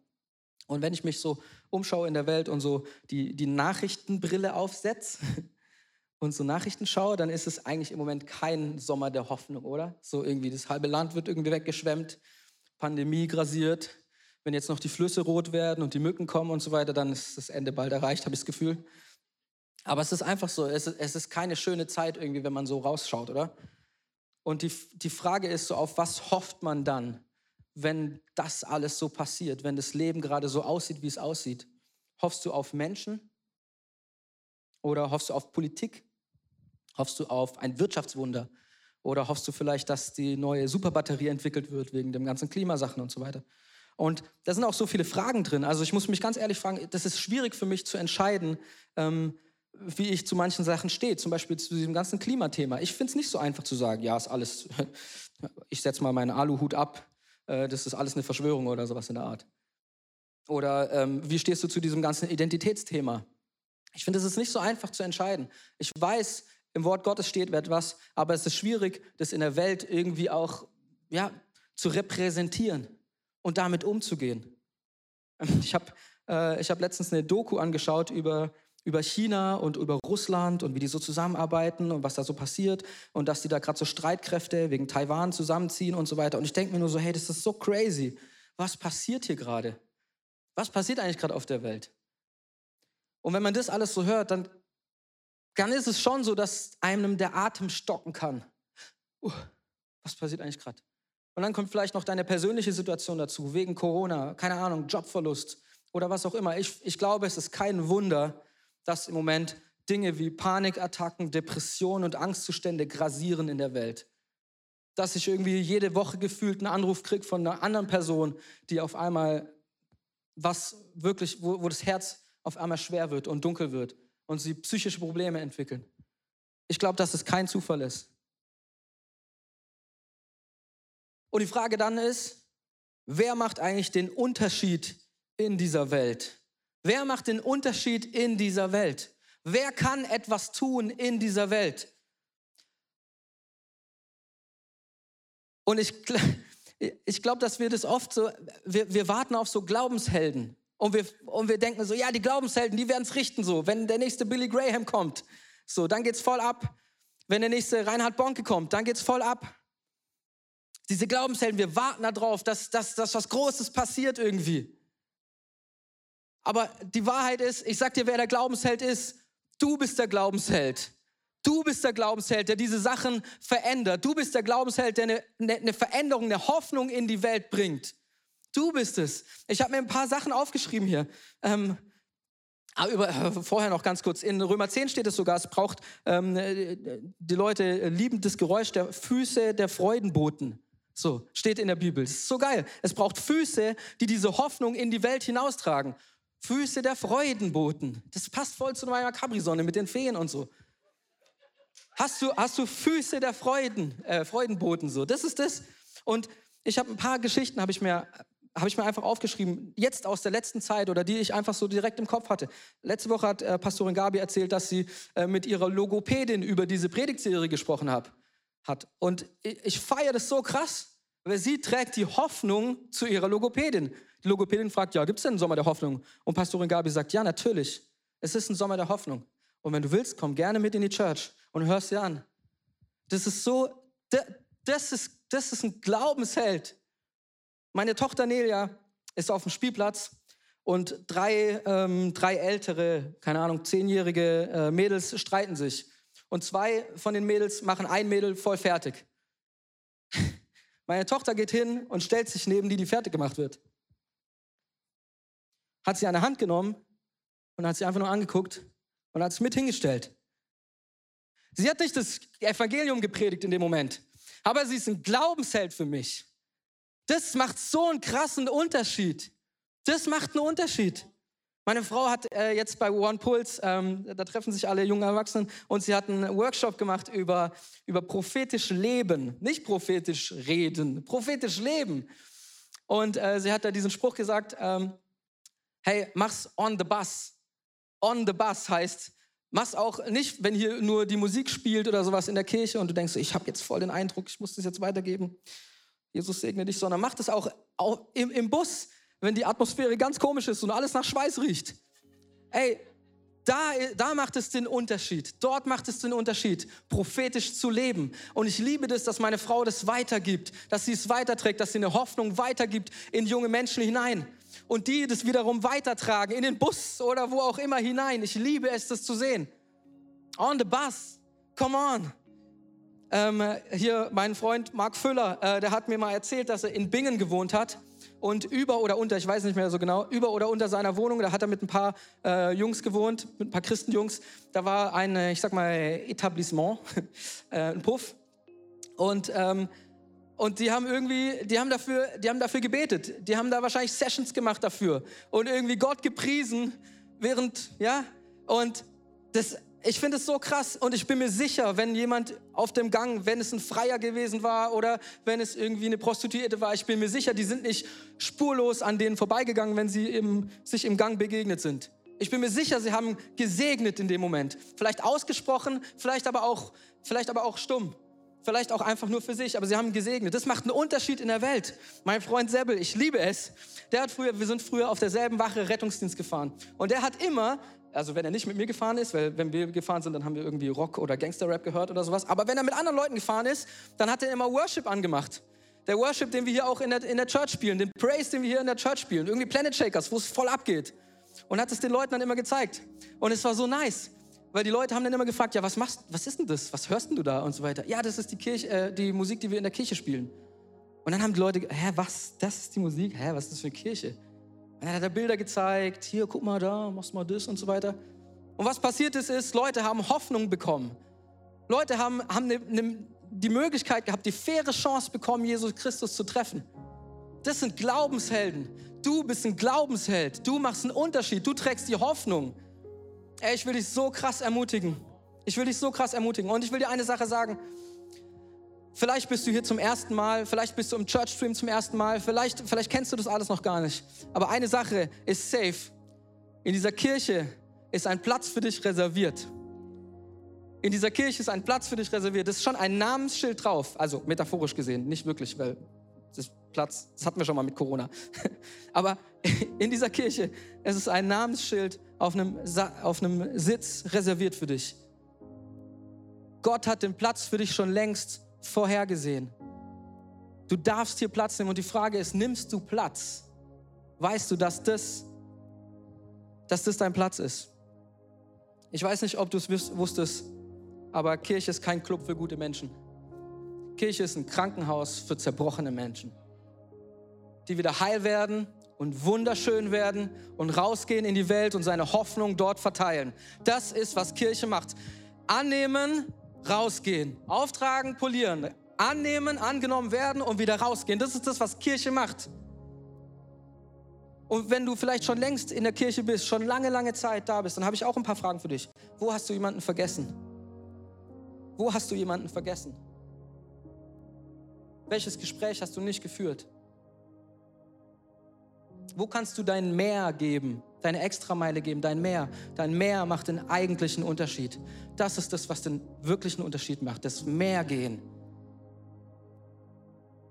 S2: Und wenn ich mich so umschaue in der Welt und so die, die Nachrichtenbrille aufsetze und so Nachrichten schaue, dann ist es eigentlich im Moment kein Sommer der Hoffnung, oder? So irgendwie, das halbe Land wird irgendwie weggeschwemmt, Pandemie grasiert. Wenn jetzt noch die Flüsse rot werden und die Mücken kommen und so weiter, dann ist das Ende bald erreicht, habe ich das Gefühl. Aber es ist einfach so, es ist, es ist keine schöne Zeit irgendwie, wenn man so rausschaut, oder? Und die, die Frage ist so, auf was hofft man dann, wenn das alles so passiert, wenn das Leben gerade so aussieht, wie es aussieht? Hoffst du auf Menschen? Oder hoffst du auf Politik? Hoffst du auf ein Wirtschaftswunder? Oder hoffst du vielleicht, dass die neue Superbatterie entwickelt wird wegen dem ganzen Klimasachen und so weiter? Und da sind auch so viele Fragen drin. Also ich muss mich ganz ehrlich fragen, das ist schwierig für mich zu entscheiden, ähm, wie ich zu manchen Sachen stehe, zum Beispiel zu diesem ganzen Klimathema. Ich finde es nicht so einfach zu sagen, ja, ist alles, ich setze mal meinen Aluhut ab, äh, das ist alles eine Verschwörung oder sowas in der Art. Oder ähm, wie stehst du zu diesem ganzen Identitätsthema? Ich finde, es ist nicht so einfach zu entscheiden. Ich weiß, im Wort Gottes steht etwas, aber es ist schwierig, das in der Welt irgendwie auch ja, zu repräsentieren und damit umzugehen. Ich habe äh, hab letztens eine Doku angeschaut über über China und über Russland und wie die so zusammenarbeiten und was da so passiert und dass die da gerade so Streitkräfte wegen Taiwan zusammenziehen und so weiter. Und ich denke mir nur so, hey, das ist so crazy. Was passiert hier gerade? Was passiert eigentlich gerade auf der Welt? Und wenn man das alles so hört, dann, dann ist es schon so, dass einem der Atem stocken kann. Uh, was passiert eigentlich gerade? Und dann kommt vielleicht noch deine persönliche Situation dazu, wegen Corona, keine Ahnung, Jobverlust oder was auch immer. Ich, ich glaube, es ist kein Wunder, dass im Moment Dinge wie Panikattacken, Depressionen und Angstzustände grasieren in der Welt. Dass ich irgendwie jede Woche gefühlt einen Anruf kriege von einer anderen Person, die auf einmal was wirklich, wo, wo das Herz auf einmal schwer wird und dunkel wird und sie psychische Probleme entwickeln. Ich glaube, dass es kein Zufall ist. Und die Frage dann ist, wer macht eigentlich den Unterschied in dieser Welt? Wer macht den Unterschied in dieser Welt? Wer kann etwas tun in dieser Welt? Und ich, ich glaube, dass wir das oft so, wir, wir warten auf so Glaubenshelden. Und wir, und wir denken so, ja, die Glaubenshelden, die werden es richten so. Wenn der nächste Billy Graham kommt, so, dann geht's voll ab. Wenn der nächste Reinhard Bonke kommt, dann geht's voll ab. Diese Glaubenshelden, wir warten darauf, dass, dass, dass was Großes passiert irgendwie. Aber die Wahrheit ist, ich sag dir, wer der Glaubensheld ist. Du bist der Glaubensheld. Du bist der Glaubensheld, der diese Sachen verändert. Du bist der Glaubensheld, der eine, eine Veränderung, eine Hoffnung in die Welt bringt. Du bist es. Ich habe mir ein paar Sachen aufgeschrieben hier. Ähm, aber über, äh, vorher noch ganz kurz. In Römer 10 steht es sogar, es braucht, ähm, die Leute lieben das Geräusch der Füße der Freudenboten. So, steht in der Bibel. Das ist so geil. Es braucht Füße, die diese Hoffnung in die Welt hinaustragen. Füße der Freudenboten. Das passt voll zu meiner Capri-Sonne mit den Feen und so. Hast du, hast du Füße der Freuden, äh, Freudenboten so? Das ist das. Und ich habe ein paar Geschichten, habe ich mir ich mir einfach aufgeschrieben, jetzt aus der letzten Zeit oder die ich einfach so direkt im Kopf hatte. Letzte Woche hat äh, Pastorin Gabi erzählt, dass sie äh, mit ihrer Logopädin über diese Predigtserie gesprochen hab, hat. Und ich, ich feiere das so krass, weil sie trägt die Hoffnung zu ihrer Logopädin. Logopädin fragt, ja, gibt es denn einen Sommer der Hoffnung? Und Pastorin Gabi sagt, ja, natürlich. Es ist ein Sommer der Hoffnung. Und wenn du willst, komm gerne mit in die Church und hörst dir an. Das ist so, das ist, das ist ein Glaubensheld. Meine Tochter Nelia ist auf dem Spielplatz und drei, ähm, drei ältere, keine Ahnung, zehnjährige äh, Mädels streiten sich. Und zwei von den Mädels machen ein Mädel voll fertig. Meine Tochter geht hin und stellt sich neben die, die fertig gemacht wird. Hat sie an der Hand genommen und hat sie einfach nur angeguckt und hat sich mit hingestellt. Sie hat nicht das Evangelium gepredigt in dem Moment, aber sie ist ein Glaubensheld für mich. Das macht so einen krassen Unterschied. Das macht einen Unterschied. Meine Frau hat äh, jetzt bei One Pulse, ähm, da treffen sich alle jungen Erwachsenen, und sie hat einen Workshop gemacht über, über prophetisch Leben. Nicht prophetisch reden, prophetisch Leben. Und äh, sie hat da diesen Spruch gesagt, ähm, hey, mach's on the bus. On the bus heißt, mach's auch nicht, wenn hier nur die Musik spielt oder sowas in der Kirche und du denkst, ich habe jetzt voll den Eindruck, ich muss das jetzt weitergeben. Jesus segne dich, sondern macht es auch, im, im Bus, wenn die Atmosphäre ganz komisch ist und alles nach Schweiß riecht. Ey, da, da macht es den Unterschied. Dort macht es den Unterschied, prophetisch zu leben. Und ich liebe das, dass meine Frau das weitergibt, dass sie es weiterträgt, dass sie eine Hoffnung weitergibt in junge Menschen hinein. Und die das wiederum weitertragen in den Bus oder wo auch immer hinein. Ich liebe es, das zu sehen. On the bus. Come on. Ähm, hier mein Freund Marc Füller, äh, der hat mir mal erzählt, dass er in Bingen gewohnt hat und über oder unter, ich weiß nicht mehr so genau, über oder unter seiner Wohnung, da hat er mit ein paar äh, Jungs gewohnt, mit ein paar Christenjungs. Da war ein, äh, ich sag mal, Etablissement, äh, ein Puff. Und, ähm, und die haben irgendwie, die haben, dafür, die haben dafür gebetet. Die haben da wahrscheinlich Sessions gemacht dafür und irgendwie Gott gepriesen, während, ja, und das, ich finde es so krass und ich bin mir sicher, wenn jemand auf dem Gang, wenn es ein Freier gewesen war oder wenn es irgendwie eine Prostituierte war, ich bin mir sicher, die sind nicht spurlos an denen vorbeigegangen, wenn sie im, sich im Gang begegnet sind. Ich bin mir sicher, sie haben gesegnet in dem Moment. Vielleicht ausgesprochen, vielleicht aber auch, vielleicht aber auch stumm. Vielleicht auch einfach nur für sich, aber sie haben gesegnet. Das macht einen Unterschied in der Welt. Mein Freund Sebbel, ich liebe es. Der hat früher, wir sind früher auf derselben Wache Rettungsdienst gefahren. Und der hat immer also wenn er nicht mit mir gefahren ist, weil wenn wir gefahren sind, dann haben wir irgendwie Rock oder Gangster-Rap gehört oder sowas. Aber wenn er mit anderen Leuten gefahren ist, dann hat er immer Worship angemacht. Der Worship, den wir hier auch in der, in der Church spielen, den Praise, den wir hier in der Church spielen, irgendwie Planet Shakers, wo es voll abgeht. Und hat es den Leuten dann immer gezeigt. Und es war so nice, weil die Leute haben dann immer gefragt, ja, was machst, was ist denn das? Was hörst denn du da? Und so weiter. Ja, das ist die Kirche, äh, die Musik, die wir in der Kirche spielen. Und dann haben die Leute, hä, was? Das ist die Musik? Hä, was ist das für eine Kirche? Und dann hat er Bilder gezeigt, hier, guck mal da, machst mal das und so weiter. Und was passiert ist, ist, Leute haben Hoffnung bekommen. Leute haben, haben ne, ne, die Möglichkeit gehabt, die faire Chance bekommen, Jesus Christus zu treffen. Das sind Glaubenshelden. Du bist ein Glaubensheld. Du machst einen Unterschied. Du trägst die Hoffnung. Ey, ich will dich so krass ermutigen. Ich will dich so krass ermutigen. Und ich will dir eine Sache sagen. Vielleicht bist du hier zum ersten Mal, vielleicht bist du im Church Stream zum ersten Mal, vielleicht, vielleicht kennst du das alles noch gar nicht. Aber eine Sache ist safe. In dieser Kirche ist ein Platz für dich reserviert. In dieser Kirche ist ein Platz für dich reserviert. Es ist schon ein Namensschild drauf. Also metaphorisch gesehen, nicht wirklich, weil Platz, das hatten wir schon mal mit Corona. Aber in dieser Kirche, es ist ein Namensschild auf einem, auf einem Sitz reserviert für dich. Gott hat den Platz für dich schon längst vorhergesehen. Du darfst hier Platz nehmen und die Frage ist, nimmst du Platz? Weißt du, dass das, dass das dein Platz ist? Ich weiß nicht, ob du es wusstest, aber Kirche ist kein Club für gute Menschen. Kirche ist ein Krankenhaus für zerbrochene Menschen, die wieder heil werden und wunderschön werden und rausgehen in die Welt und seine Hoffnung dort verteilen. Das ist, was Kirche macht. Annehmen, rausgehen. Auftragen, polieren. Annehmen, angenommen werden und wieder rausgehen. Das ist das, was Kirche macht. Und wenn du vielleicht schon längst in der Kirche bist, schon lange, lange Zeit da bist, dann habe ich auch ein paar Fragen für dich. Wo hast du jemanden vergessen? Wo hast du jemanden vergessen? Welches Gespräch hast du nicht geführt? Wo kannst du dein Mehr geben, deine Extrameile geben, dein Mehr? Dein Mehr macht den eigentlichen Unterschied. Das ist das, was den wirklichen Unterschied macht, das Mehr gehen.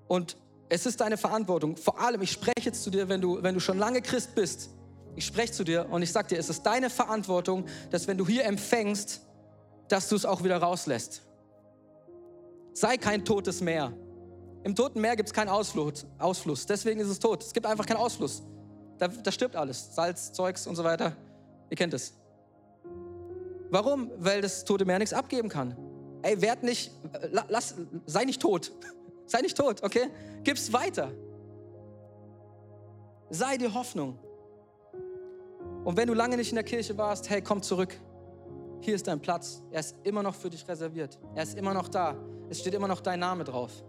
S2: Und es ist deine Verantwortung. Vor allem, ich spreche jetzt zu dir, wenn du, wenn du schon lange Christ bist. Ich spreche zu dir und ich sage dir, es ist deine Verantwortung, dass wenn du hier empfängst, dass du es auch wieder rauslässt. Sei kein totes Meer. Im Toten Meer gibt es keinen Ausfluss, Ausfluss. Deswegen ist es tot. Es gibt einfach keinen Ausfluss. Da, da stirbt alles. Salz, Zeugs und so weiter. Ihr kennt es. Warum? Weil das Tote Meer nichts abgeben kann. Ey, werd nicht, lass, sei nicht tot. Sei nicht tot, okay? Gib's weiter. Sei dir Hoffnung. Und wenn du lange nicht in der Kirche warst, hey, komm zurück. Hier ist dein Platz. Er ist immer noch für dich reserviert. Er ist immer noch da. Es steht immer noch dein Name drauf.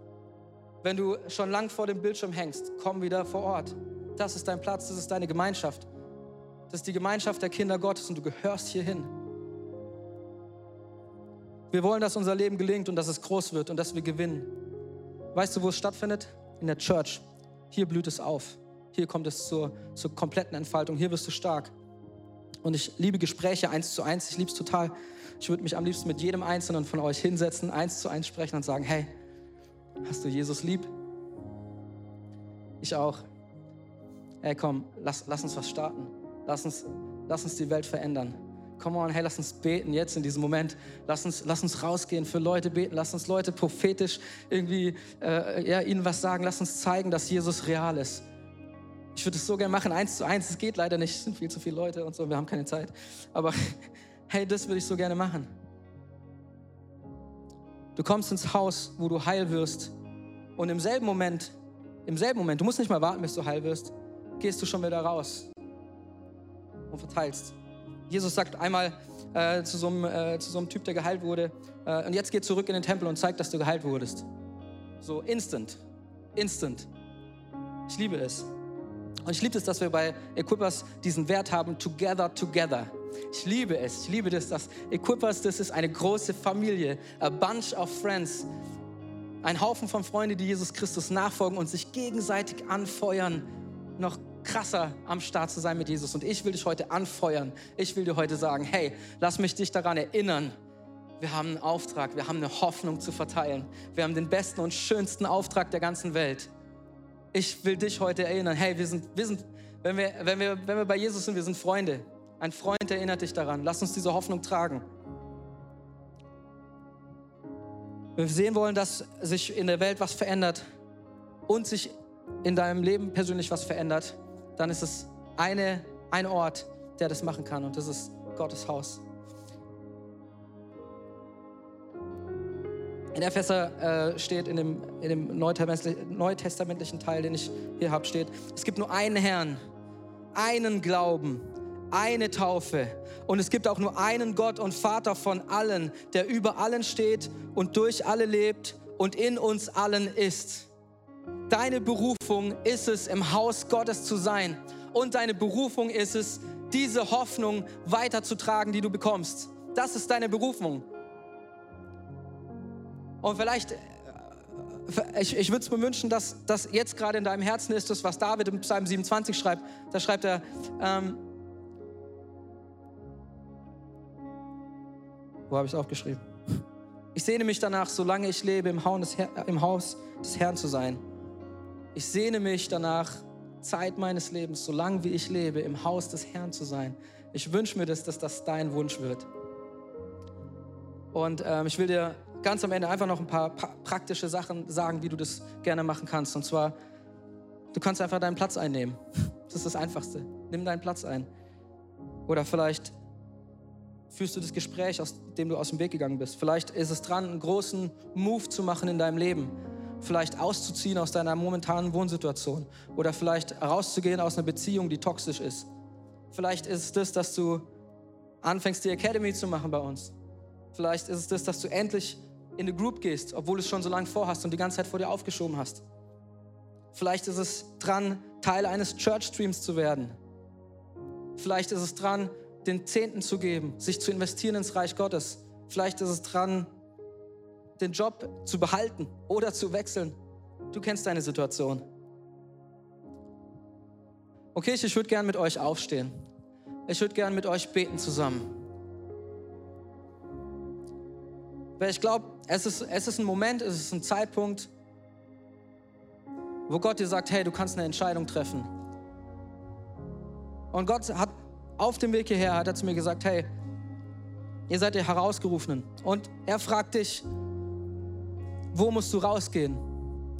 S2: Wenn du schon lang vor dem Bildschirm hängst, komm wieder vor Ort. Das ist dein Platz, das ist deine Gemeinschaft. Das ist die Gemeinschaft der Kinder Gottes und du gehörst hierhin. Wir wollen, dass unser Leben gelingt und dass es groß wird und dass wir gewinnen. Weißt du, wo es stattfindet? In der Church. Hier blüht es auf. Hier kommt es zur, zur kompletten Entfaltung. Hier wirst du stark. Und ich liebe Gespräche eins zu eins. Ich liebe es total. Ich würde mich am liebsten mit jedem Einzelnen von euch hinsetzen, eins zu eins sprechen und sagen, hey, Hast du Jesus lieb? Ich auch. Hey, komm, lass, lass uns was starten. Lass uns, lass uns die Welt verändern. Come on, hey, lass uns beten jetzt in diesem Moment. Lass uns, lass uns rausgehen, für Leute beten. Lass uns Leute prophetisch irgendwie äh, ja, ihnen was sagen. Lass uns zeigen, dass Jesus real ist. Ich würde es so gerne machen, eins zu eins. Es geht leider nicht, es sind viel zu viele Leute und so, wir haben keine Zeit. Aber hey, das würde ich so gerne machen. Du kommst ins Haus, wo du heil wirst und im selben Moment, im selben Moment, du musst nicht mal warten, bis du heil wirst, gehst du schon wieder raus und verteilst. Jesus sagt einmal äh, zu, so einem, äh, zu so einem Typ, der geheilt wurde, äh, und jetzt geh zurück in den Tempel und zeig, dass du geheilt wurdest. So instant, instant. Ich liebe es. Und ich liebe es, dass wir bei Equippers diesen Wert haben, together, together. Ich liebe es. Ich liebe das, dass Equippers, das ist eine große Familie, a bunch of friends. Ein Haufen von Freunden, die Jesus Christus nachfolgen und sich gegenseitig anfeuern, noch krasser am Start zu sein mit Jesus. Und ich will dich heute anfeuern. Ich will dir heute sagen, hey, lass mich dich daran erinnern. Wir haben einen Auftrag, wir haben eine Hoffnung zu verteilen. Wir haben den besten und schönsten Auftrag der ganzen Welt. Ich will dich heute erinnern, hey, wir sind, wir sind wenn, wir, wenn, wir, wenn wir bei Jesus sind, wir sind Freunde. Ein Freund erinnert dich daran. Lass uns diese Hoffnung tragen. Wenn wir sehen wollen, dass sich in der Welt was verändert und sich in deinem Leben persönlich was verändert, dann ist es eine, ein Ort, der das machen kann und das ist Gottes Haus. In Epheser äh, steht, in dem, in dem neutestamentlichen Teil, den ich hier habe, steht, es gibt nur einen Herrn, einen Glauben, eine Taufe. Und es gibt auch nur einen Gott und Vater von allen, der über allen steht und durch alle lebt und in uns allen ist. Deine Berufung ist es, im Haus Gottes zu sein. Und deine Berufung ist es, diese Hoffnung weiterzutragen, die du bekommst. Das ist deine Berufung. Und vielleicht, äh, ich, ich würde es mir wünschen, dass das jetzt gerade in deinem Herzen ist, das, was David im Psalm 27 schreibt. Da schreibt er, ähm, wo habe ich es aufgeschrieben? Ich sehne mich danach, solange ich lebe, im Haus, des im Haus des Herrn zu sein. Ich sehne mich danach, Zeit meines Lebens, solange wie ich lebe, im Haus des Herrn zu sein. Ich wünsche mir das, dass das dein Wunsch wird. Und ähm, ich will dir ganz am Ende einfach noch ein paar praktische Sachen sagen, wie du das gerne machen kannst. Und zwar, du kannst einfach deinen Platz einnehmen. Das ist das Einfachste. Nimm deinen Platz ein. Oder vielleicht führst du das Gespräch, aus dem du aus dem Weg gegangen bist. Vielleicht ist es dran, einen großen Move zu machen in deinem Leben. Vielleicht auszuziehen aus deiner momentanen Wohnsituation. Oder vielleicht rauszugehen aus einer Beziehung, die toxisch ist. Vielleicht ist es das, dass du anfängst, die Academy zu machen bei uns. Vielleicht ist es das, dass du endlich in eine Group gehst, obwohl du es schon so lange vorhast und die ganze Zeit vor dir aufgeschoben hast. Vielleicht ist es dran, Teil eines Church Streams zu werden. Vielleicht ist es dran, den Zehnten zu geben, sich zu investieren ins Reich Gottes. Vielleicht ist es dran, den Job zu behalten oder zu wechseln. Du kennst deine Situation. Okay, ich würde gern mit euch aufstehen. Ich würde gern mit euch beten zusammen. Weil ich glaube, es ist, es ist ein Moment, es ist ein Zeitpunkt, wo Gott dir sagt, hey, du kannst eine Entscheidung treffen. Und Gott hat auf dem Weg hierher, hat er zu mir gesagt, hey, ihr seid die Herausgerufenen. Und er fragt dich, wo musst du rausgehen?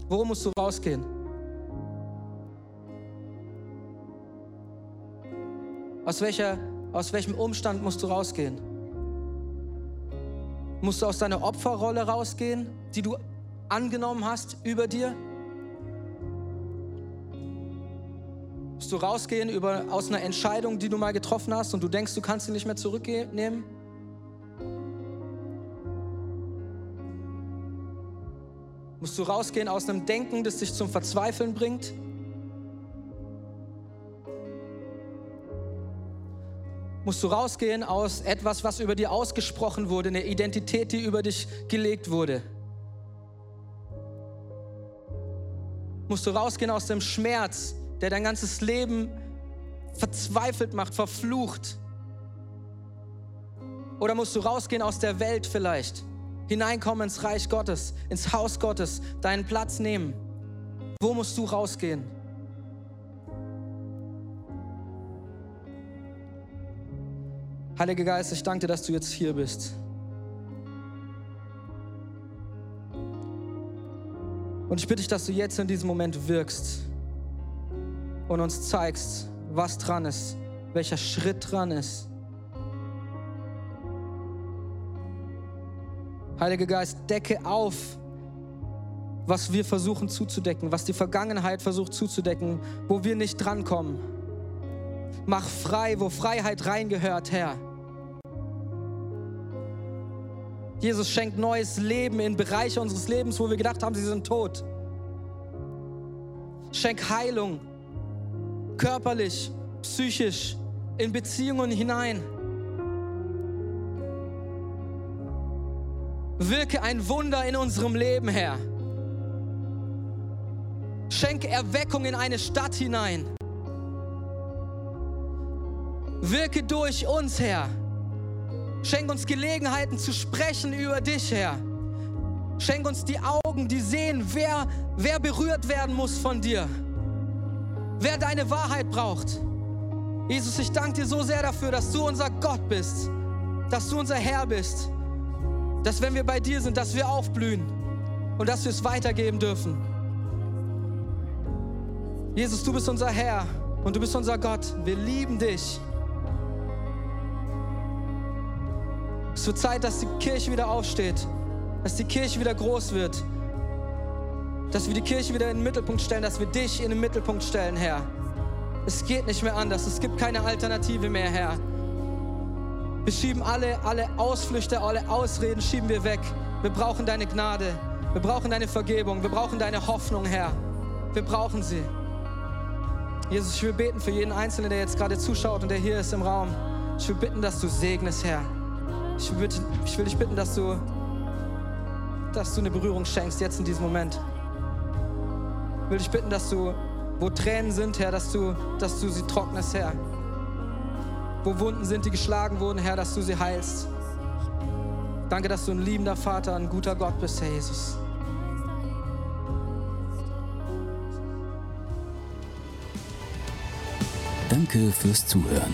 S2: Wo musst du rausgehen? Aus, welcher, aus welchem Umstand musst du rausgehen? Musst du aus deiner Opferrolle rausgehen, die du angenommen hast über dir? Musst du rausgehen über, aus einer Entscheidung, die du mal getroffen hast und du denkst, du kannst sie nicht mehr zurücknehmen? Musst du rausgehen aus einem Denken, das dich zum Verzweifeln bringt? Musst du rausgehen aus etwas, was über dir ausgesprochen wurde, eine Identität, die über dich gelegt wurde. Musst du rausgehen aus dem Schmerz, der dein ganzes Leben verzweifelt macht, verflucht. Oder musst du rausgehen aus der Welt vielleicht, hineinkommen ins Reich Gottes, ins Haus Gottes, deinen Platz nehmen. Wo musst du rausgehen? Heiliger Geist, ich danke dir, dass du jetzt hier bist. Und ich bitte dich, dass du jetzt in diesem Moment wirkst und uns zeigst, was dran ist, welcher Schritt dran ist. Heiliger Geist, decke auf, was wir versuchen zuzudecken, was die Vergangenheit versucht zuzudecken, wo wir nicht drankommen. Mach frei, wo Freiheit reingehört, Herr. Jesus schenkt neues Leben in Bereiche unseres Lebens, wo wir gedacht haben, sie sind tot. Schenk Heilung, körperlich, psychisch, in Beziehungen hinein. Wirke ein Wunder in unserem Leben, Herr. Schenke Erweckung in eine Stadt hinein. Wirke durch uns, Herr. Schenk uns Gelegenheiten zu sprechen über dich, Herr. Schenk uns die Augen, die sehen, wer, wer berührt werden muss von dir. Wer deine Wahrheit braucht. Jesus, ich danke dir so sehr dafür, dass du unser Gott bist, dass du unser Herr bist, dass wenn wir bei dir sind, dass wir aufblühen und dass wir es weitergeben dürfen. Jesus, du bist unser Herr und du bist unser Gott. Wir lieben dich. Es wird Zeit, dass die Kirche wieder aufsteht, dass die Kirche wieder groß wird, dass wir die Kirche wieder in den Mittelpunkt stellen, dass wir dich in den Mittelpunkt stellen, Herr. Es geht nicht mehr anders. Es gibt keine Alternative mehr, Herr. Wir schieben alle, alle Ausflüchte, alle Ausreden schieben wir weg. Wir brauchen deine Gnade. Wir brauchen deine Vergebung. Wir brauchen deine Hoffnung, Herr. Wir brauchen sie. Jesus, ich will beten für jeden Einzelnen, der jetzt gerade zuschaut und der hier ist im Raum. Ich will bitten, dass du segnest, Herr. Ich will, ich will dich bitten, dass du, dass du eine Berührung schenkst jetzt in diesem Moment. Ich will dich bitten, dass du, wo Tränen sind, Herr, dass du, dass du sie trocknest, Herr. Wo Wunden sind, die geschlagen wurden, Herr, dass du sie heilst. Danke, dass du ein liebender Vater, ein guter Gott bist, Herr Jesus.
S1: Danke fürs Zuhören.